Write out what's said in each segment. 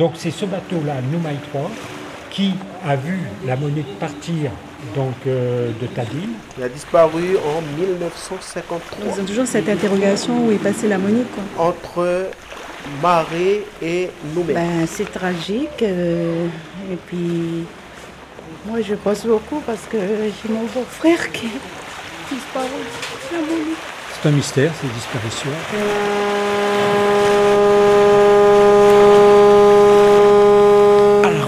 Donc c'est ce bateau-là, Noumaï 3, qui a vu la monnaie partir donc, euh, de Tadine. Il a disparu en 1953. Ils ont toujours cette interrogation où est passée la monnaie. Quoi. Entre Marais et Nouméa. Ben, c'est tragique. euh, et puis, moi, je pense beaucoup parce que j'ai mon beau-frère qui est disparu. La monnaie. C'est un mystère, ces disparitions. À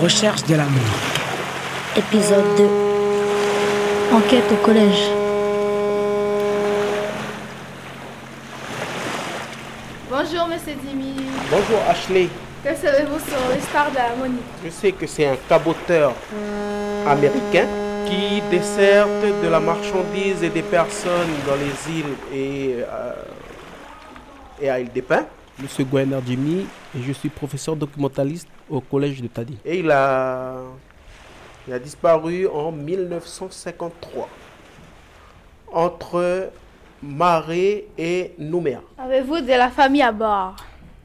recherche de l'amour. Épisode 2. Enquête au collège. Bonjour, monsieur Dimi. Bonjour Ashley. Que savez-vous sur l'histoire de la Monique Je sais que c'est un caboteur américain qui dessert de la marchandise et des personnes dans les îles et, euh, et à l'île des Pins. Monsieur Gwener Jimmy et je suis professeur documentaliste au collège de Tadi. Et il a, il a disparu en 1953 entre Marais et Nouméa. Avez-vous de la famille à bord?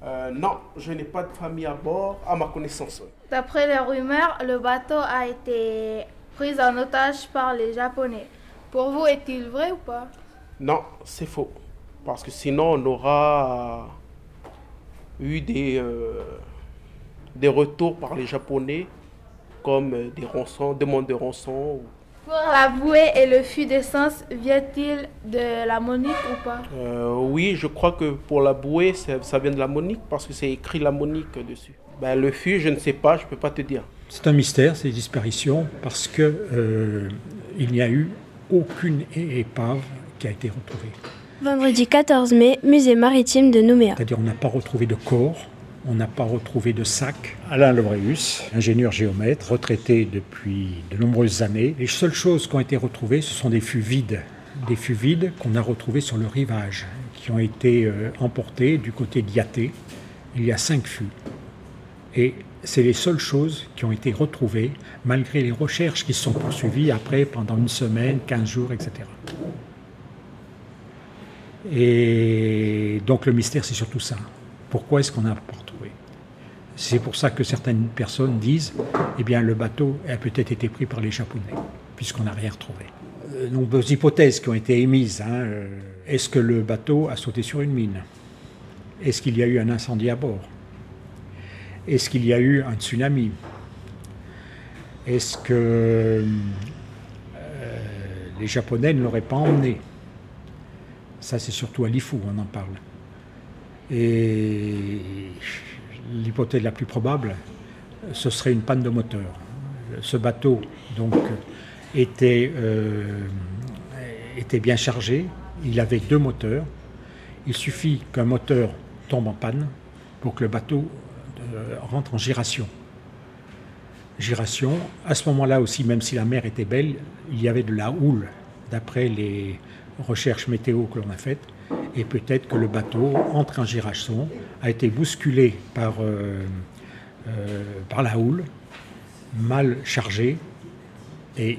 Euh, non, je n'ai pas de famille à bord à ma connaissance. D'après les rumeurs, le bateau a été pris en otage par les Japonais. Pour vous, est-il vrai ou pas? Non, c'est faux. Parce que sinon, on aura eu des, euh, des retours par les Japonais comme des rançons, demandes de rançon. ou- Pour la bouée et le fût d'essence, vient-il de la Monique ou pas? Euh, oui, je crois que pour la bouée, ça, ça vient de la Monique parce que c'est écrit la Monique dessus. Ben, le fût, je ne sais pas, je ne peux pas te dire. C'est un mystère, ces disparitions, parce que euh, il n'y a eu aucune épave qui a été retrouvée. Vendredi 14 mai, musée maritime de Nouméa. C'est-à-dire on n'a pas retrouvé de corps, on n'a pas retrouvé de sac. Alain Lebreus, ingénieur géomètre, retraité depuis de nombreuses années, les seules choses qui ont été retrouvées, ce sont des fûts vides. Des fûts vides qu'on a retrouvés sur le rivage, qui ont été euh, emportés du côté d'Yaté. Il y a cinq fûts. Et c'est les seules choses qui ont été retrouvées, malgré les recherches qui sont poursuivies après pendant une semaine, 15 jours, etc. Et donc le mystère, c'est surtout ça. Pourquoi est-ce qu'on n'a pas retrouvé C'est pour ça que certaines personnes disent, eh bien, le bateau a peut-être été pris par les Japonais, puisqu'on n'a rien retrouvé. Euh, nombreuses hypothèses qui ont été émises. hein, euh, Est-ce que le bateau a sauté sur une mine? Est-ce qu'il y a eu un incendie à bord? Est-ce qu'il y a eu un tsunami? Est-ce que euh, les Japonais ne l'auraient pas emmené? Ça, c'est surtout à l'IFU, on en parle. Et l'hypothèse la plus probable, ce serait une panne de moteur. Ce bateau, donc, était, euh, était bien chargé. Il avait deux moteurs. Il suffit qu'un moteur tombe en panne pour que le bateau euh, rentre en giration. Giration. À ce moment-là aussi, même si la mer était belle, il y avait de la houle, d'après les recherches météo que l'on a faites, et peut-être que le bateau entre en giration, a été bousculé par, euh, euh, par la houle, mal chargé, et il,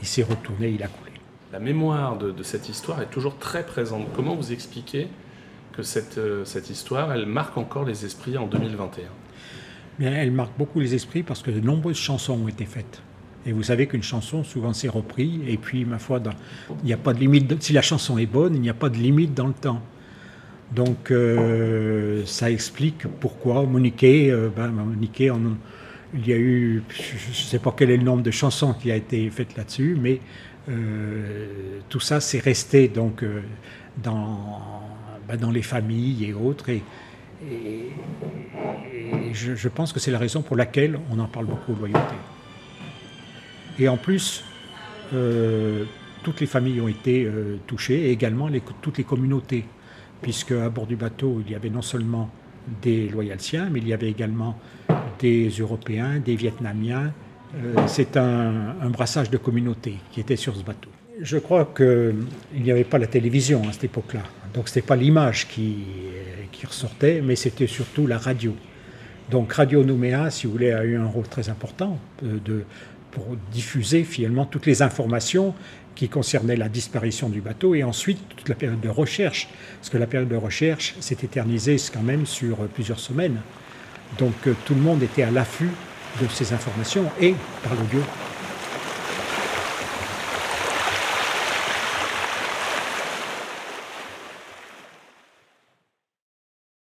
il s'est retourné, il a coulé. La mémoire de, de cette histoire est toujours très présente. Comment vous expliquez que cette, euh, cette histoire, elle marque encore les esprits en 2021 Bien, elle marque beaucoup les esprits parce que de nombreuses chansons ont été faites. Et vous savez qu'une chanson, souvent, c'est repris. Et puis, ma foi, il n'y a pas de limite. si la chanson est bonne, il n'y a pas de limite dans le temps. Donc, euh, ça explique pourquoi Monique, euh, ben, il y a eu, je ne sais pas quel est le nombre de chansons qui a été faites là-dessus, mais euh, tout ça, c'est resté donc dans, ben, dans les familles et autres. Et je, je pense que c'est la raison pour laquelle on en parle beaucoup, loyauté. Et en plus, euh, toutes les familles ont été euh, touchées, et également toutes les communautés, puisque à bord du bateau, il y avait non seulement des loyaltiens, mais il y avait également des Européens, des Vietnamiens. Euh, C'est un, brassage de communautés qui était sur ce bateau. Je crois qu'il n'y avait pas la télévision à cette époque-là, donc ce n'était pas l'image qui, qui ressortait, mais c'était surtout la radio. Donc Radio Nouméa, si vous voulez, a eu un rôle très important de, pour diffuser finalement toutes les informations qui concernaient la disparition du bateau et ensuite toute la période de recherche. Parce que la période de recherche s'est éternisée quand même sur euh, plusieurs semaines. Donc tout le monde était à l'affût de ces informations et par l'audio.